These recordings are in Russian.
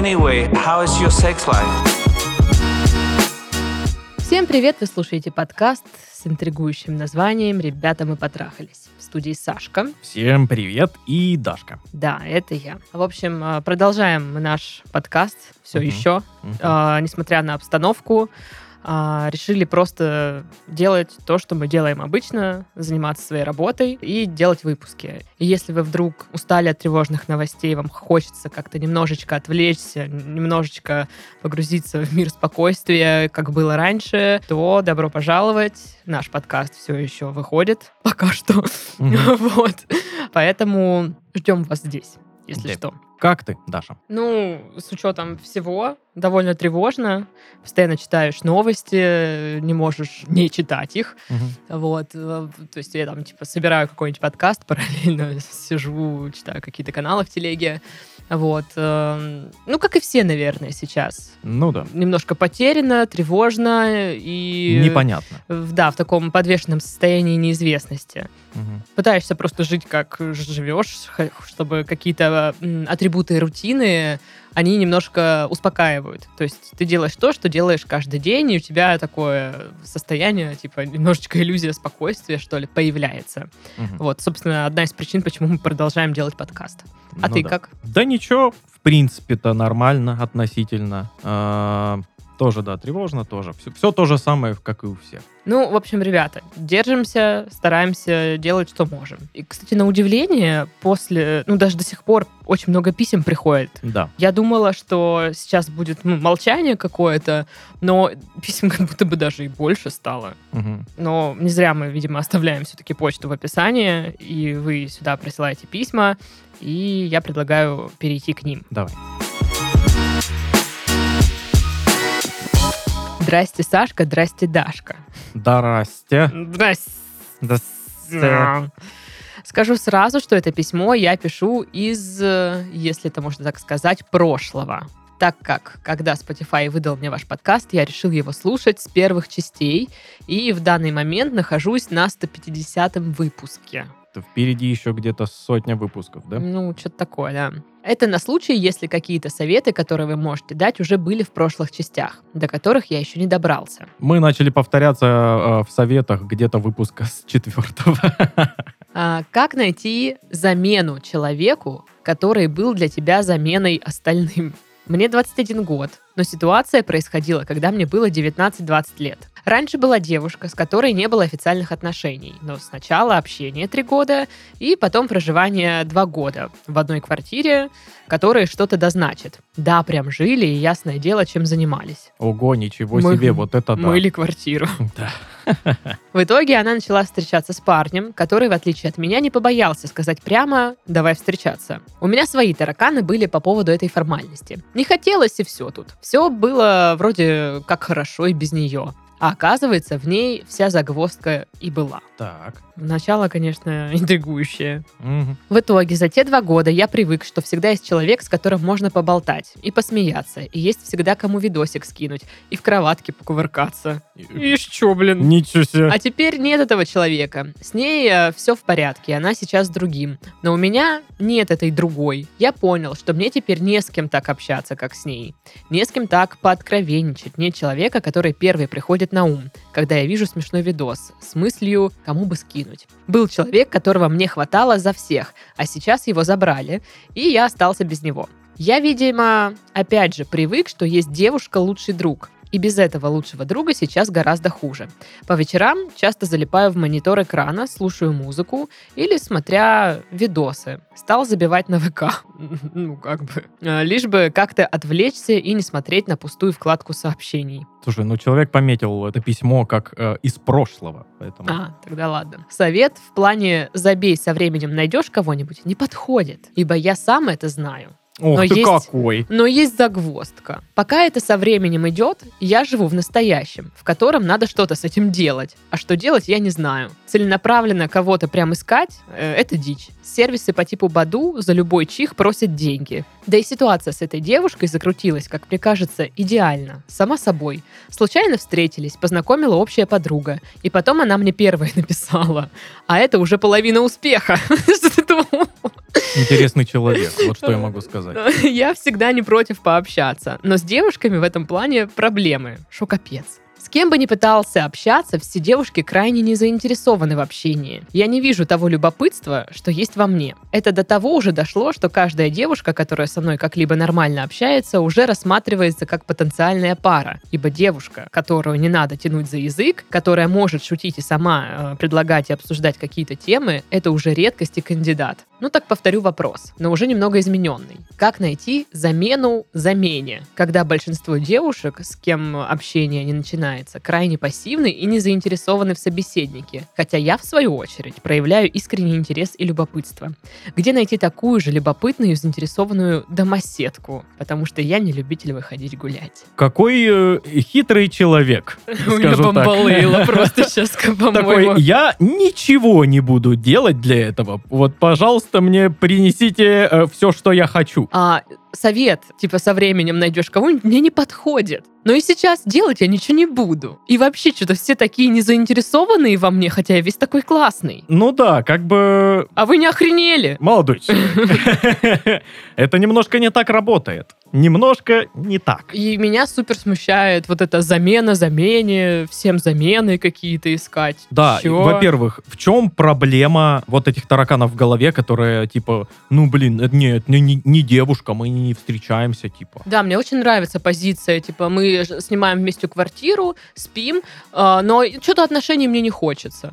Anyway, how is your sex life? Всем привет! Вы слушаете подкаст с интригующим названием «Ребята, мы потрахались». В студии Сашка. Всем привет и Дашка. Да, это я. В общем, э, продолжаем мы наш подкаст все Мгм. еще. Мгм. А, несмотря на обстановку, а, решили просто делать то, что мы делаем обычно, заниматься своей работой и делать выпуски. И если вы вдруг устали от тревожных новостей, вам хочется как-то немножечко отвлечься, немножечко погрузиться в мир спокойствия, как было раньше, то добро пожаловать. Наш подкаст все еще выходит пока что. Вот. Поэтому ждем вас здесь, если Да. что. Как ты, Даша? Ну, с учетом всего, довольно тревожно. Постоянно читаешь новости, не можешь не читать их. Мгм. Вот. э, То есть я там, типа, собираю какой-нибудь подкаст, параллельно сижу, читаю какие-то каналы в телеге. Вот. эм, Ну, как и все, наверное, сейчас. Ну да. Немножко потеряно, тревожно и... Непонятно. Да, в таком подвешенном состоянии неизвестности Мгм. пытаешься просто жить, как живешь, чтобы какие-то атрибуты рутины, они немножко успокаивают. То есть ты делаешь то, что делаешь каждый день, и у тебя такое состояние, типа, немножечко иллюзия спокойствия, что ли, появляется. Мгм. Вот, собственно, одна из причин, почему мы продолжаем делать подкаст. А Ну ты да. как? Да ничего, в принципе-то нормально относительно. Тоже, да, тревожно тоже. Все, все то же самое, как и у всех. Ну, в общем, ребята, держимся, стараемся делать, что можем. И, кстати, на удивление, после, ну, даже до сих пор очень много писем приходит Да. Я думала, что сейчас будет ну, молчание какое-то, но писем как будто бы даже и больше стало. Мгм. Но не зря мы, видимо, оставляем все-таки почту в описании, и вы сюда присылаете письма, и я предлагаю перейти к ним. Давай. Здрасте, Сашка, здрасте, Дашка. Здрасте. Здрасте. Здрасте. Скажу сразу, что это письмо я пишу из, э, если это можно так сказать, прошлого. Так как, когда Spotify выдал мне ваш подкаст, я решил его слушать с первых частей, и в данный момент нахожусь на 150-м выпуске. Впереди еще где-то сотня выпусков, да? Ну, что-то такое, да. Это на случай, если какие-то советы, которые вы можете дать, уже были в прошлых частях, до которых я еще не добрался. Мы начали повторяться э, в советах где-то выпуска с четвертого. А, как найти замену человеку, который был для тебя заменой остальным? Мне 21 год, но ситуация происходила, когда мне было 19-20 лет. Раньше была девушка, с которой не было официальных отношений, но сначала общение 3 года и потом проживание 2 года в одной квартире, которые что-то дозначат. Да, прям жили и ясное дело, чем занимались. Ого, ничего Мы- себе, вот это да. Мыли квартиру. Да. В итоге она начала встречаться с парнем, который, в отличие от меня, не побоялся сказать прямо «давай встречаться». У меня свои тараканы были по поводу этой формальности. Не хотелось и все тут. Все было вроде как хорошо и без нее. А оказывается, в ней вся загвоздка и была. Так. Начало, конечно, интригующее. Мгм. В итоге, за те два года я привык, что всегда есть человек, с которым можно поболтать и посмеяться, и есть всегда кому видосик скинуть, и в кроватке покувыркаться. И что, блин? Ничего себе. А теперь нет этого человека. С ней все в порядке, она сейчас с другим. Но у меня нет этой другой. Я понял, что мне теперь не с кем так общаться, как с ней. Не с кем так пооткровенничать. Нет человека, который первый приходит на ум, когда я вижу смешной видос с мыслью, кому бы скинуть. Был человек, которого мне хватало за всех, а сейчас его забрали, и я остался без него. Я, видимо, опять же привык, что есть девушка лучший друг. И без этого лучшего друга сейчас гораздо хуже. По вечерам часто залипаю в монитор экрана, слушаю музыку или смотря видосы. Стал забивать на ВК. Ну, как бы. А, Лишь бы как-то отвлечься и не смотреть на пустую вкладку сообщений. Слушай, ну человек пометил это письмо как э, из прошлого, поэтому... А, тогда ладно. Совет в плане «забей, со временем найдешь кого-нибудь» не подходит, ибо я сам это знаю. Ох но ты есть- какой! Но есть загвоздка. Пока это со временем идет, я живу в настоящем, в котором надо что-то с этим делать. А что делать, я не знаю. Целенаправленно кого-то прям искать э, это дичь. Сервисы по типу Баду за любой чих просят деньги. Да и ситуация с этой девушкой закрутилась, как мне кажется, идеально. Сама собой. Случайно встретились, познакомила общая подруга. И потом она мне первая написала. А это уже половина успеха. Что ты думал? Интересный человек, вот что я могу сказать. Я всегда не против пообщаться, но с девушками в этом плане проблемы. Шо капец. Кем бы ни пытался общаться, все девушки крайне не заинтересованы в общении. Я не вижу того любопытства, что есть во мне. Это до того уже дошло, что каждая девушка, которая со мной как-либо нормально общается, уже рассматривается как потенциальная пара. Ибо девушка, которую не надо тянуть за язык, которая может шутить и сама э, предлагать и обсуждать какие-то темы, это уже редкость и кандидат. Ну так повторю вопрос, но уже немного измененный. Как найти замену замене, когда большинство девушек, с кем общение не начинается, крайне пассивны и не заинтересованы в собеседнике, хотя я, в свою очередь, проявляю искренний интерес и любопытство. Где найти такую же любопытную и заинтересованную домоседку, потому что я не любитель выходить гулять. Какой э, хитрый человек, У меня скажу так. бомбалейло просто сейчас, по-моему. Такой, я ничего не буду делать для этого. Вот, пожалуйста, мне принесите все, что я хочу. А, совет, типа, со временем найдешь кого-нибудь, мне не подходит. Но и сейчас делать я ничего не буду. И вообще, что-то все такие незаинтересованные во мне, хотя я весь такой классный. Ну да, как бы... А вы не охренели? Молодой человек. Это немножко не так работает. Немножко не так. И меня супер смущает вот эта замена замене, всем замены какие-то искать. Да, во-первых, в чем проблема вот этих тараканов в голове, которые типа, ну блин, это нет, не, не- не девушка, мы не встречаемся, типа. Да, мне очень нравится позиция, типа, мы снимаем вместе квартиру, спим, а, но что-то отношений мне не хочется.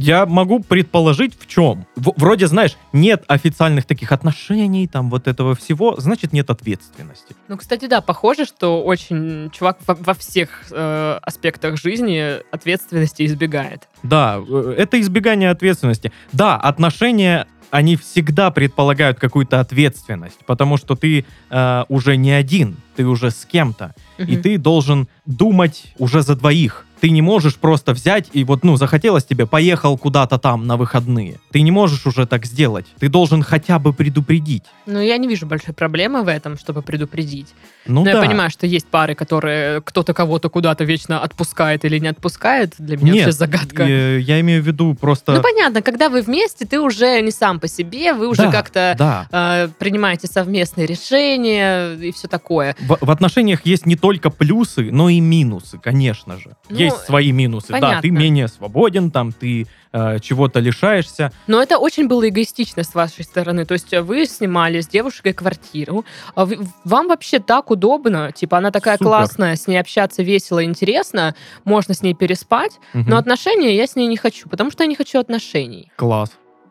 Я могу предположить в чем. В- вроде, знаешь, нет официальных таких отношений, там вот этого всего, значит нет ответственности. Ну, кстати, да, похоже, что очень чувак во, во всех э, аспектах жизни ответственности избегает. Да, э, это избегание ответственности. Да, отношения они всегда предполагают какую-то ответственность, потому что ты э, уже не один, ты уже с кем-то, и Мгм. ты должен думать уже за двоих. Ты не можешь просто взять и вот, ну, захотелось тебе, поехал куда-то там на выходные. Ты не можешь уже так сделать. Ты должен хотя бы предупредить. Ну, я не вижу большой проблемы в этом, чтобы предупредить. Ну Но да. я понимаю, что есть пары, которые кто-то кого-то куда-то вечно отпускает или не отпускает. Для меня Нет, вообще загадка. э, я имею в виду просто... Ну, понятно, когда вы вместе, ты уже не сам по себе, вы уже Да, как-то Да. э, принимаете совместные решения и все такое. В, в отношениях есть не только плюсы, но и минусы, конечно же. Ну, есть свои минусы. Да, понятно. ты менее свободен, там ты э, чего-то лишаешься. Но это очень было эгоистично с вашей стороны. То есть вы снимали с девушкой квартиру. а вам вообще так удобно. Типа она такая Супер. классная, с ней общаться весело, интересно. Можно с ней переспать. Мгм. Но отношения я с ней не хочу, потому что я не хочу отношений. Класс.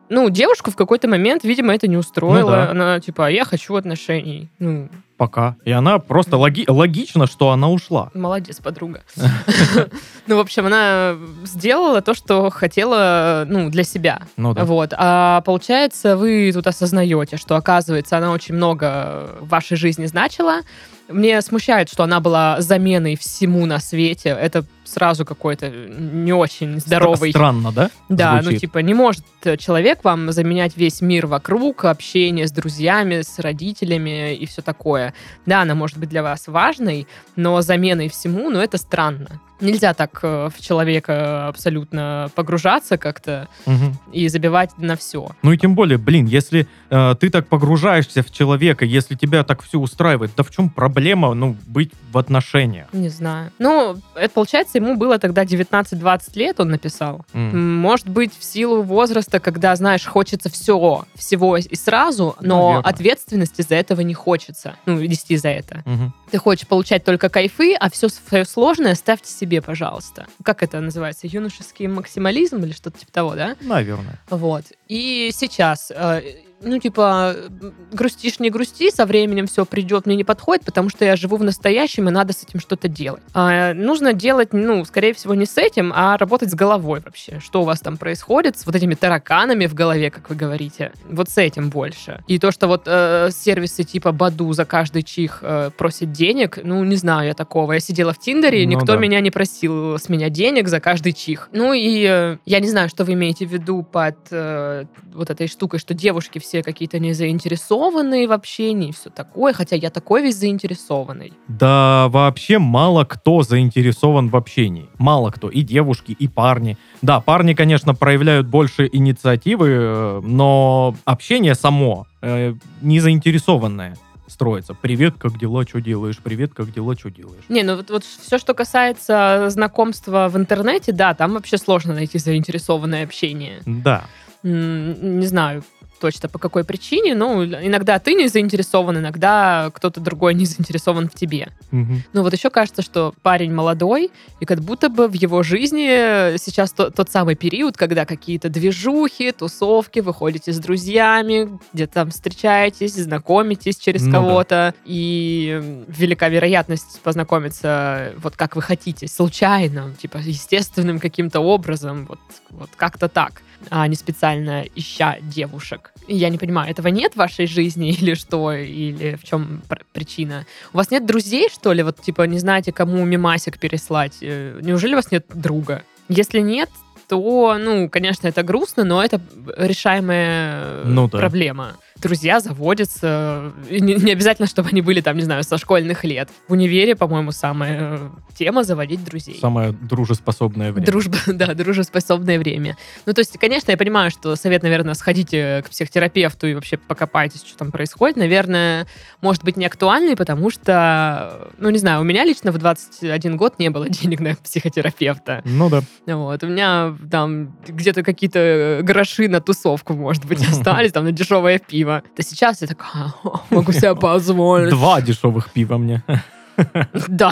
Ну, девушку в какой-то момент, видимо, это не устроило. Ну да. Она типа, «А я хочу отношений. Ну, Пока. И она просто логи- логично, что она ушла. молодец, подруга. Ну, в общем, она сделала то, что хотела, ну, для себя. Ну да. Вот. А получается, вы тут осознаете, что, оказывается, она очень много в вашей жизни значила. Мне смущает, что она была заменой всему на свете. Это сразу какой-то не очень здоровый Странно, да? да, ну Звучит. типа не может э, человек вам заменять весь мир вокруг, общение с друзьями, с родителями и все такое. Да, она может быть для вас важной, но заменой всему, ну это странно. Нельзя так э, в человека абсолютно погружаться как-то Мгм. и забивать на все. Ну и тем более, блин, если э, ты так погружаешься в человека, если тебя так все устраивает, да в чем проблема, ну, быть в отношениях? Не знаю. Ну, это получается, ему было тогда 19-20 лет, он написал. М, Может быть, в силу возраста, когда, знаешь, хочется все, всего и сразу, но Наверно. ответственности за этого не хочется. Ну, нести за это. Мгм. Ты хочешь получать только кайфы, а все свое сложное ставьте себе, пожалуйста. Как это называется? Юношеский максимализм или что-то типа того, да? Наверное. Вот. И сейчас, э, ну, типа, грустишь, не грусти, со временем все придет, мне не подходит, потому что я живу в настоящем, и надо с этим что-то делать. А, нужно делать, ну, скорее всего, не с этим, а работать с головой вообще. Что у вас там происходит с вот этими тараканами в голове, как вы говорите. Вот с этим больше. И то, что вот э, сервисы типа Баду за каждый чих э, просят денег, ну, не знаю я такого. Я сидела в Тиндере, Ну никто да. меня не просил с меня денег за каждый чих. Ну и э, я не знаю, что вы имеете в виду под э, вот этой штукой, что девушки все какие-то не заинтересованные в общении, все такое, хотя я такой весь заинтересованный. Да вообще мало кто заинтересован в общении. Мало кто. И девушки, и парни. Да, парни, конечно, проявляют больше инициативы, э, но общение само э, не заинтересованное строится. Привет, как дела, что делаешь? Привет, как дела, что делаешь? Не, ну вот, вот все, что касается знакомства в интернете, да, там вообще сложно найти заинтересованное общение. Да. Не знаю точно по какой причине, но иногда ты не заинтересован, иногда кто-то другой не заинтересован в тебе. Мгм. Ну вот еще кажется, что парень молодой, и как будто бы в его жизни сейчас то- тот самый период, когда какие-то движухи, тусовки, вы ходите с друзьями, где-то там встречаетесь, знакомитесь через Ну да. кого-то, и м, велика вероятность познакомиться вот как вы хотите, случайно, типа естественным каким-то образом, вот, вот как-то так а не специально ища девушек. Я не понимаю, этого нет в вашей жизни или что, или в чем пр- причина? У вас нет друзей, что ли? Вот, типа, не знаете, кому мимасик переслать? Э, Неужели у вас нет друга? Если нет, то, ну, конечно, это грустно, но это решаемая э, Ну да. проблема. Друзья заводятся. И Не, не обязательно, чтобы они были, там, не знаю, со школьных лет. В универе, по-моему, самая э, тема заводить друзей. Самое дружеспособное время. Дружба, да, дружеспособное время. Ну, то есть, конечно, я понимаю, что совет, наверное, сходите к психотерапевту и вообще покопайтесь, что там происходит. Наверное, может быть не актуальный, потому что, ну, не знаю, у меня лично в 21 год не было денег на психотерапевта. Ну да. Вот, у меня там где-то какие-то гроши на тусовку, может быть, остались, там, на дешевое пиво. Да сейчас я такая, «О, могу себе позволить. Два дешевых пива мне. Да.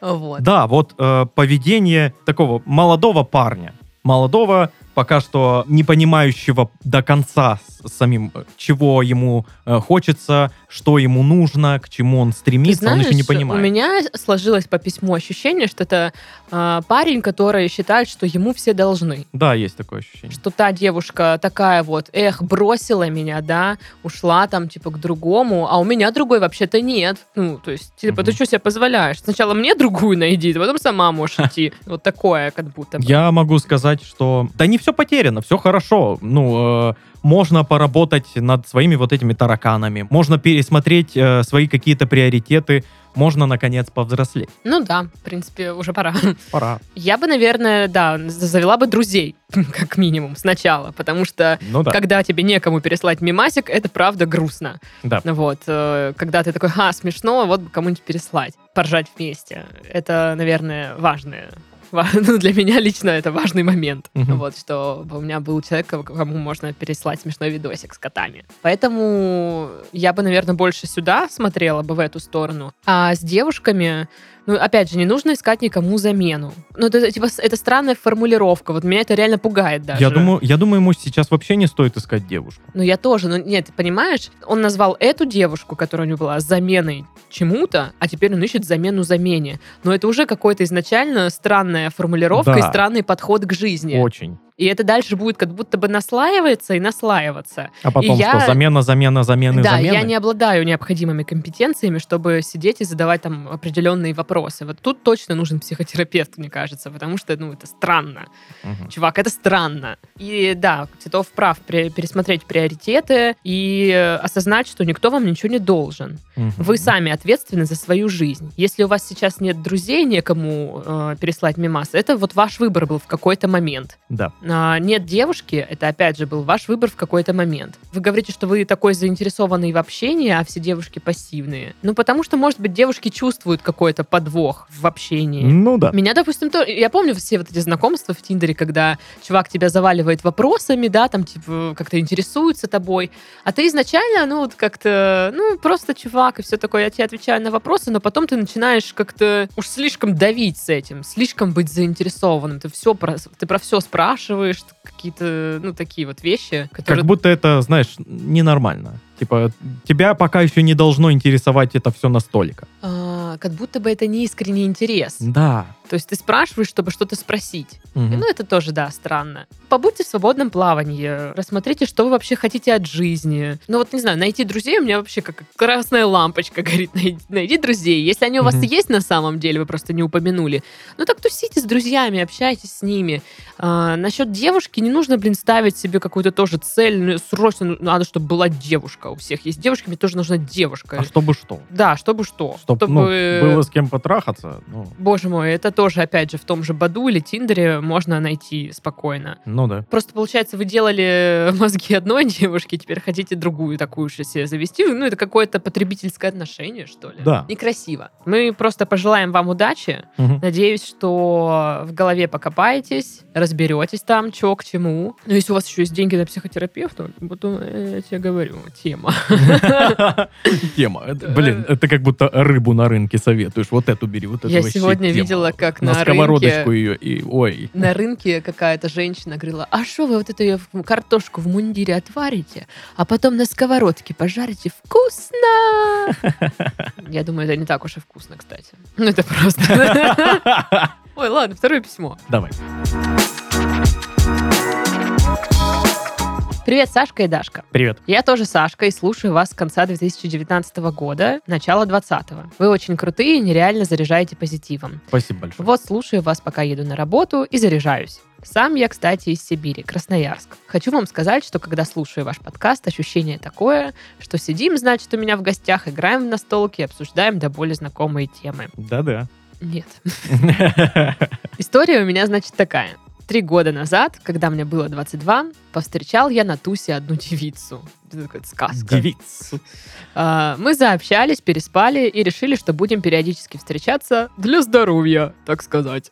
Вот. Да, вот э, поведение такого молодого парня. Молодого, пока что не понимающего до конца самим, э, чего ему э, хочется, что ему нужно, к чему он Ты стремится, он еще не знаешь, понимает. У меня сложилось по письму ощущение, что это а, парень, который считает, что ему все должны. Да, есть такое ощущение. Что та девушка такая вот, эх, бросила меня, да, ушла там, типа, к другому, а у меня другой вообще-то нет. Ну, то есть, типа, ты Мгм. что себе позволяешь? Сначала мне другую найди, потом сама можешь идти. Вот такое, как будто бы. Я могу сказать, что да не все потеряно, все хорошо. Ну, э, можно поработать над своими вот этими тараканами, можно пересмотреть э, свои какие-то приоритеты, можно, наконец, повзрослеть. Ну да, в принципе, уже пора. Пора. Я бы, наверное, да, завела бы друзей, как минимум, сначала, потому что Ну да, когда тебе некому переслать мимасик, это правда грустно. да. Вот, э, когда ты такой, ха, смешно, вот бы кому-нибудь переслать, поржать вместе. Это, наверное, важное. Ну, для меня лично это важный момент. Мгм. Вот, что у меня был человек, кому можно переслать смешной видосик с котами. Поэтому я бы, наверное, больше сюда смотрела бы в эту сторону. А с девушками, ну, опять же, не нужно искать никому замену. Ну, это, типа, это странная формулировка. Вот меня это реально пугает даже. Я думаю, я думаю, ему сейчас вообще не стоит искать девушку. Ну, я тоже. Ну, нет, понимаешь, он назвал эту девушку, которая у него была, заменой чему-то, а теперь он ищет замену замене. Но это уже какой-то изначально странная формулировка Да. и странный подход к жизни. Очень. И это дальше будет как будто бы наслаиваться и наслаиваться. А потом я- что? Замена, замена, замены, да, замены? я не обладаю необходимыми компетенциями, чтобы сидеть и задавать там определенные вопросы. Вот тут точно нужен психотерапевт, мне кажется, потому что, ну, это странно. Мгм. Чувак, это странно. И да, Титов прав, пересмотреть приоритеты и э, осознать, что никто вам ничего не должен. Мгм. Вы сами ответственны за свою жизнь. Если у вас сейчас нет друзей, некому э, переслать мимас, это вот ваш выбор был в какой-то момент. Да. А, нет девушки, это опять же был ваш выбор в какой-то момент. Вы говорите, что вы такой заинтересованный в общении, а все девушки пассивные. Ну, потому что, может быть, девушки чувствуют какой-то подвох в общении. Ну да. Меня, допустим, то... я помню все вот эти знакомства в Тиндере, когда чувак тебя заваливает вопросами, да, там, типа, как-то интересуется тобой, а ты изначально, ну, вот как-то, ну, просто чувак, и все такое, я тебе отвечаю на вопросы, но потом ты начинаешь как-то уж слишком давить с этим, слишком быть заинтересованным, ты все про, ты про все спрашиваешь, какие-то, ну, такие вот вещи, которые... Как будто это, знаешь, ненормально. Типа, тебя пока еще не должно интересовать это все настолько. А, как будто бы это не искренний интерес. Да. То есть ты спрашиваешь, чтобы что-то спросить. Мгм. Ну, это тоже, да, странно. Побудьте в свободном плавании, рассмотрите, что вы вообще хотите от жизни. Ну, вот, не знаю, найти друзей у меня вообще как красная лампочка горит. Найди, найди друзей. Если они у вас Мгм. есть на самом деле, вы просто не упомянули, ну, так тусите с друзьями, общайтесь с ними. А, насчет девушки не нужно, блин, ставить себе какую-то тоже цель. Ну, Срочно ну, надо, чтобы была девушка. У всех есть девушки, мне тоже нужна девушка. А чтобы что? Да, чтобы что? Чтоб, ну, было с кем потрахаться. Ну, Боже мой, это тоже, опять же, в том же Баду или Тиндере можно найти спокойно. ну да. Просто, получается, вы делали мозги одной девушки, теперь хотите другую такую же себе завести. Ну, это какое-то потребительское отношение, что ли. Да. Некрасиво. Мы просто пожелаем вам удачи. Мгм. Надеюсь, что в голове покопаетесь, разберетесь там, что к чему. Ну, если у вас еще есть деньги на психотерапевта, вот э, я тебе говорю, тема. Тема. Блин, это как будто рыбу на рынке советуешь. Вот эту бери, вот эту Я сегодня видела, как на на сковородочку рынке ее и ой. на рынке какая-то женщина говорила, а что вы вот эту в- картошку в мундире отварите, а потом на сковородке пожарите? Вкусно! Я думаю, это не так уж и вкусно, кстати. Ну, это просто... Ой, ладно, второе письмо. Давай. Привет, Сашка и Дашка. Привет. Я тоже Сашка и слушаю вас с конца 2019 года, начала 2020. Вы очень крутые и нереально заряжаете позитивом. Спасибо большое. Вот слушаю вас, пока еду на работу и заряжаюсь. Сам я, кстати, из Сибири, Красноярск. Хочу вам сказать, что когда слушаю ваш подкаст, ощущение такое, что сидим, значит, у меня в гостях, играем в настолки и обсуждаем до боли знакомые темы. Да-да. Нет. История у меня, значит, такая. Три года назад, когда мне было 22, повстречал я на тусе одну девицу. Это такая сказка. Девиц. А, Мы заобщались, переспали и решили, что будем периодически встречаться для здоровья, так сказать.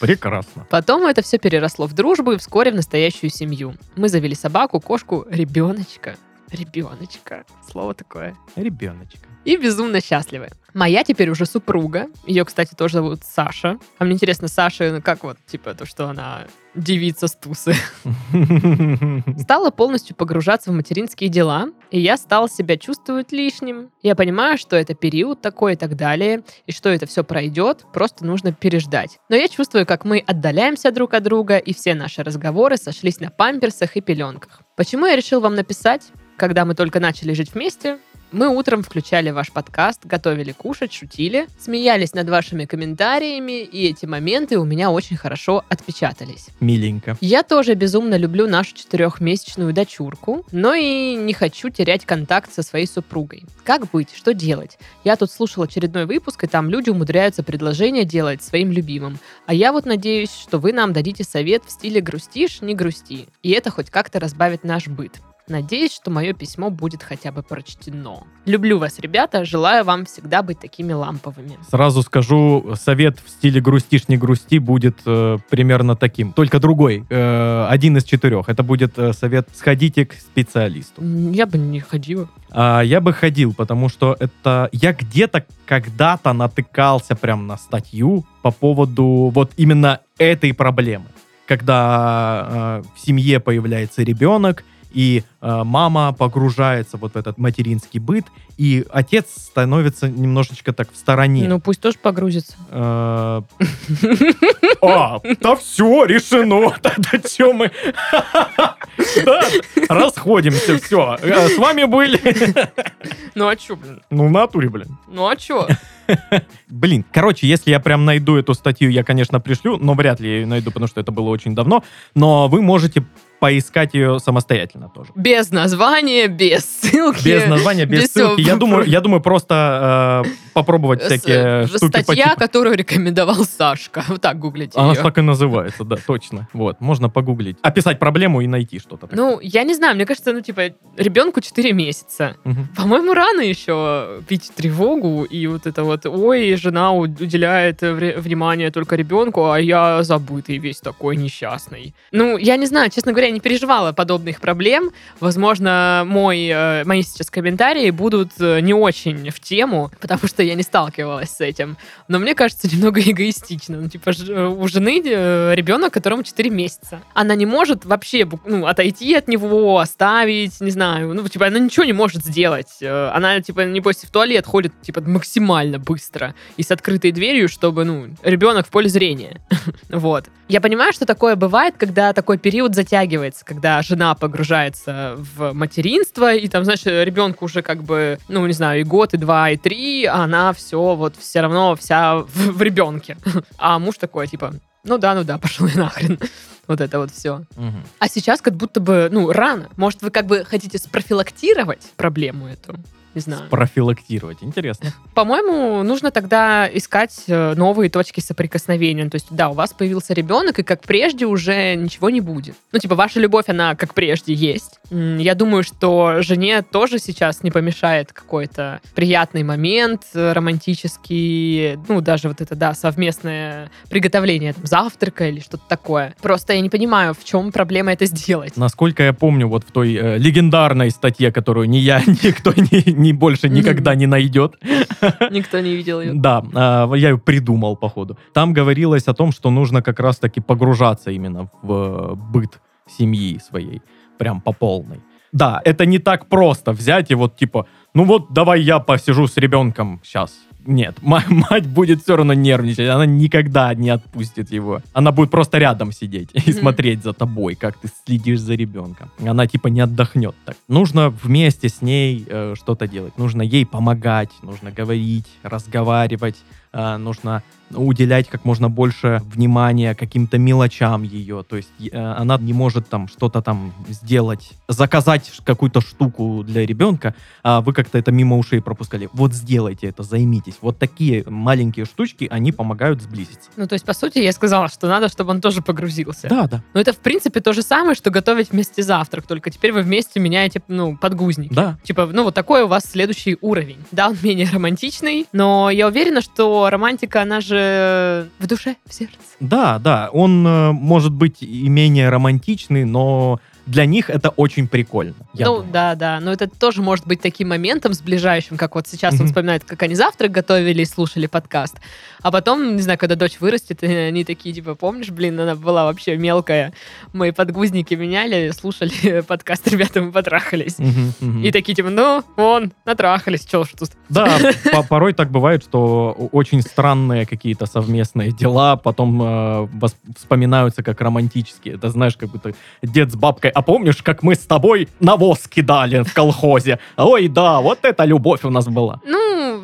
Прекрасно. Потом это все переросло в дружбу и вскоре в настоящую семью. Мы завели собаку, кошку, ребеночка. Ребеночка. Слово такое. Ребеночка. И безумно счастливы. Моя теперь уже супруга. Ее, кстати, тоже зовут Саша. А мне интересно, Саша, ну как вот, типа, то, что она девица с тусы. Стала полностью погружаться в материнские дела, и я стала себя чувствовать лишним. Я понимаю, что это период такой и так далее, и что это все пройдет, просто нужно переждать. Но я чувствую, как мы отдаляемся друг от друга, и все наши разговоры сошлись на памперсах и пеленках. Почему я решил вам написать? Когда мы только начали жить вместе, мы утром включали ваш подкаст, готовили кушать, шутили, смеялись над вашими комментариями, и эти моменты у меня очень хорошо отпечатались. Миленько. Я тоже безумно люблю нашу четырехмесячную дочурку, но и не хочу терять контакт со своей супругой. Как быть? Что делать? Я тут слушал очередной выпуск, и там люди умудряются предложения делать своим любимым. А я вот надеюсь, что вы нам дадите совет в стиле «грустишь, не грусти». И это хоть как-то разбавит наш быт. Надеюсь, что мое письмо будет хотя бы прочтено. Люблю вас, ребята, желаю вам всегда быть такими ламповыми. Сразу скажу, совет в стиле грустишь, не грусти будет э, примерно таким. Только другой. э, один из четырех. Это будет э, совет «сходите к специалисту». Я бы не ходила. А, я бы ходил, потому что это... Я где-то когда-то натыкался прям на статью по поводу вот именно этой проблемы. Когда э, в семье появляется ребенок, и э, мама погружается вот в этот материнский быт, и отец становится немножечко так в стороне. Ну, пусть тоже погрузится. Э, А, да все, решено. Да че мы? Расходимся, все. С вами были... Ну, а чё, блин? Ну, в натуре, блин. Ну, а чё? Блин, короче, если я прям найду эту статью, я, конечно, пришлю, но вряд ли я ее найду, потому что это было очень давно. Но вы можете поискать ее самостоятельно тоже. Без названия, без ссылки. Без названия, без, без ссылки. всего. Я думаю, я думаю просто э, попробовать С- всякие э, штуки по Статья, типу- которую рекомендовал Сашка. Вот так гуглите Она её. так и называется, да, точно. Вот, можно погуглить. Описать проблему и найти что-то. такое. Ну, я не знаю, мне кажется, ну, типа, ребенку 4 месяца. Мгм. По-моему, рано еще пить тревогу и вот это вот, ой, жена уделяет внимание только ребенку, а я забытый весь такой несчастный. Ну, я не знаю, честно говоря, я не переживала подобных проблем, возможно, мой, э, мои сейчас комментарии будут э, не очень в тему, потому что я не сталкивалась с этим. Но мне кажется, немного эгоистично. Ну, типа, э, у жены ребенок, которому 4 месяца. Она не может вообще ну, отойти от него, оставить, не знаю. Ну, типа, она ничего не может сделать. Она, типа, небось, в туалет ходит, типа, максимально быстро и с открытой дверью, чтобы, ну, ребенок в поле зрения. Вот. Я понимаю, что такое бывает, когда такой период затягивается, когда жена погружается в материнство, и там, знаешь, ребенку уже как бы, ну, не знаю, и год, и два, и три, а она все вот все равно вся в, в ребенке. А муж такой, типа, ну да, ну да, пошел и нахрен. Вот это вот все. Мгм. А сейчас как будто бы, ну, рано. Может, вы как бы хотите спрофилактировать проблему эту? Не знаю. Профилактировать. Интересно. По-моему, нужно тогда искать э, новые точки соприкосновения. То есть, да, у вас появился ребенок, и как прежде уже ничего не будет. Ну, типа, ваша любовь, она как прежде есть. Я думаю, что жене тоже сейчас не помешает какой-то приятный момент э, романтический, ну, даже вот это, да, совместное приготовление там, завтрака или что-то такое. Просто я не понимаю, в чем проблема это сделать. Насколько я помню, вот в той э, легендарной статье, которую ни я, никто ни, ни больше никогда не найдет, Никто не видел ее. Да, а, я ее придумал, походу. Там говорилось о том, что нужно как раз-таки погружаться именно в э, быт семьи своей, прям по полной. Да, это не так просто взять и вот типа, ну вот давай я посижу с ребенком сейчас. Нет, ма- мать будет все равно нервничать, она никогда не отпустит его. Она будет просто рядом сидеть и смотреть за тобой, как ты следишь за ребенком. Она типа не отдохнет так. Нужно вместе с ней э, что-то делать. Нужно ей помогать, нужно говорить, разговаривать, э, нужно уделять как можно больше внимания каким-то мелочам ее. То есть э, она не может там что-то там сделать, заказать какую-то штуку для ребенка, а вы как-то это мимо ушей пропускали. Вот сделайте это, займитесь. Вот такие маленькие штучки, они помогают сблизиться. Ну, то есть, по сути, я сказала, что надо, чтобы он тоже погрузился. Да, да, Но это, в принципе, то же самое, что готовить вместе завтрак, только теперь вы вместе меняете, ну, подгузники. да. Типа, ну, вот такой у вас следующий уровень. Да, он менее романтичный, но я уверена, что романтика, она же в душе, в сердце. Да, да, он э, может быть и менее романтичный, но для них это очень прикольно. ну, думаю. да, да, но это тоже может быть таким моментом сближающим, как вот сейчас он Мгм. вспоминает, как они завтрак готовили и слушали подкаст. А потом, не знаю, когда дочь вырастет, они такие, типа, помнишь, блин, она была вообще мелкая. Мы подгузники меняли, слушали подкаст, ребята, мы потрахались. Мгм, мгм. И такие, типа, ну, вон, натрахались, чё ж тут. Да, по- порой так бывает, что очень странные какие-то совместные дела потом э, вспоминаются как романтические. Это знаешь, как будто дед с бабкой, а помнишь, как мы с тобой навоз кидали в колхозе? Ой, да, вот это любовь у нас была. Ну,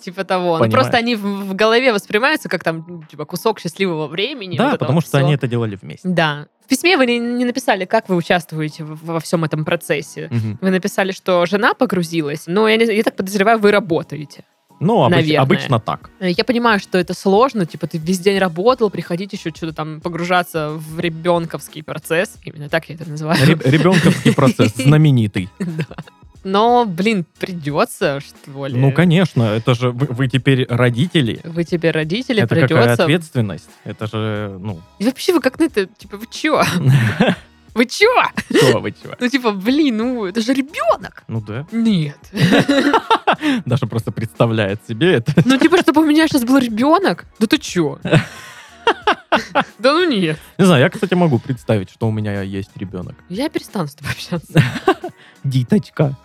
типа того. Ну, просто они в, в голове воспринимаются как там, типа, кусок счастливого времени. да, вот потому что всё. они это делали вместе. Да. В письме вы не, не написали, как вы участвуете в- во всем этом процессе. Мгм. Вы написали, что жена погрузилась, но я, не- я так подозреваю, вы работаете. Ну, обыч- Наверное. обычно так. Э, Я понимаю, что это сложно, типа ты весь день работал, приходить еще что-то там погружаться в ребенковский процесс. Именно так я это называю. Ре- Ребенковский процесс знаменитый. Но, блин, придется, что ли. Ну, конечно, это же вы, вы теперь родители. Вы теперь родители, Это какая придется. ответственность. Это же, ну, И вообще вы как на это, типа, вы чё? Вы чё? что вы чего? Ну, типа, блин, ну, это же ребенок. Ну да. Нет. Даша просто представляет себе это. Ну, типа, чтобы у меня сейчас был ребенок? Да ты чё? Да ну нет. Не знаю, я, кстати, могу представить, что у меня есть ребенок. Я перестану с тобой общаться. Диточка.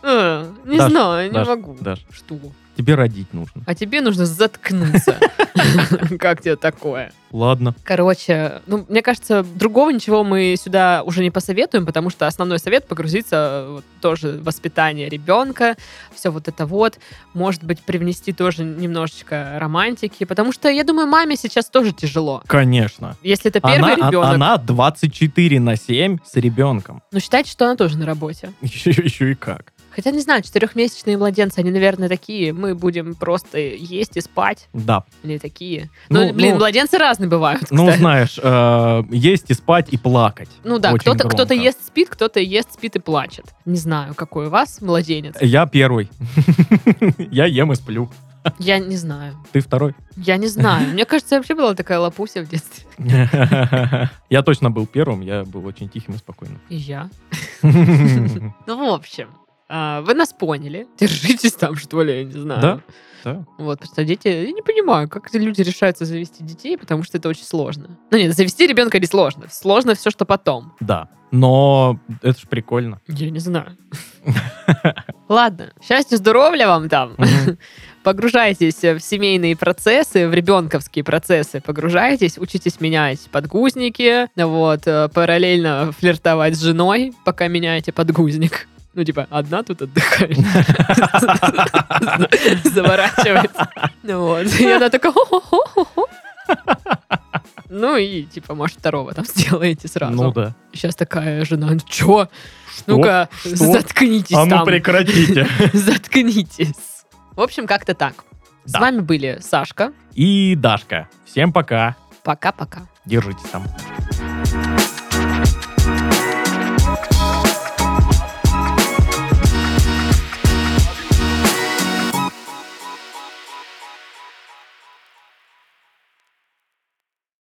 Э, Не Даш, знаю, не Даш, могу. Даш, Что? тебе родить нужно. А тебе нужно заткнуться. Как тебе такое? Ладно. Короче, ну, мне кажется, другого ничего мы сюда уже не посоветуем, потому что основной совет погрузиться вот, тоже в воспитание ребенка, все вот это вот, может быть, привнести тоже немножечко романтики, потому что, я думаю, маме сейчас тоже тяжело. Конечно. Если это первый Она, а- ребенок, она 24 на 7 с ребенком. ну, считайте, что она тоже на работе. Еще, еще и как. Хотя, не знаю, четырехмесячные младенцы, они, наверное, такие, мы будем просто есть и спать, Да. или такие. Ну, Ну, блин, ну- младенцы разные бывают, Ну, кстати. знаешь, э, есть и спать, и плакать. Ну да, кто-то громко. кто ест, спит, кто-то ест, спит и плачет. Не знаю, какой у вас младенец. Я первый. Я ем и сплю. Я не знаю. Ты второй? Я не знаю. Мне кажется, я вообще была такая лапуся в детстве. Я точно был первым, я был очень тихим и спокойным. И я. Ну, в общем, а, вы нас поняли. Держитесь там, что ли, я не знаю. Да. Да. Вот, просто дети... Я не понимаю, как эти люди решаются завести детей, потому что это очень сложно. Ну нет, завести ребенка не сложно. Сложно все, что потом. Да. Но это же прикольно. Я не знаю. Ладно, счастья, здоровья вам там. Погружайтесь в семейные процессы, в ребенковские процессы. Погружайтесь, учитесь менять подгузники, вот, э, параллельно флиртовать с женой, пока меняете подгузник. Ну, типа, одна тут отдыхает. Заворачивается. Ну Вот. И она такая... Ну и, типа, может, второго там сделаете сразу. Ну да. Сейчас такая жена, «Ну чё? Ну-ка, заткнитесь А ну прекратите. Заткнитесь. В общем, как-то так. С вами были Сашка. И Дашка. Всем пока. Пока-пока. Держитесь там.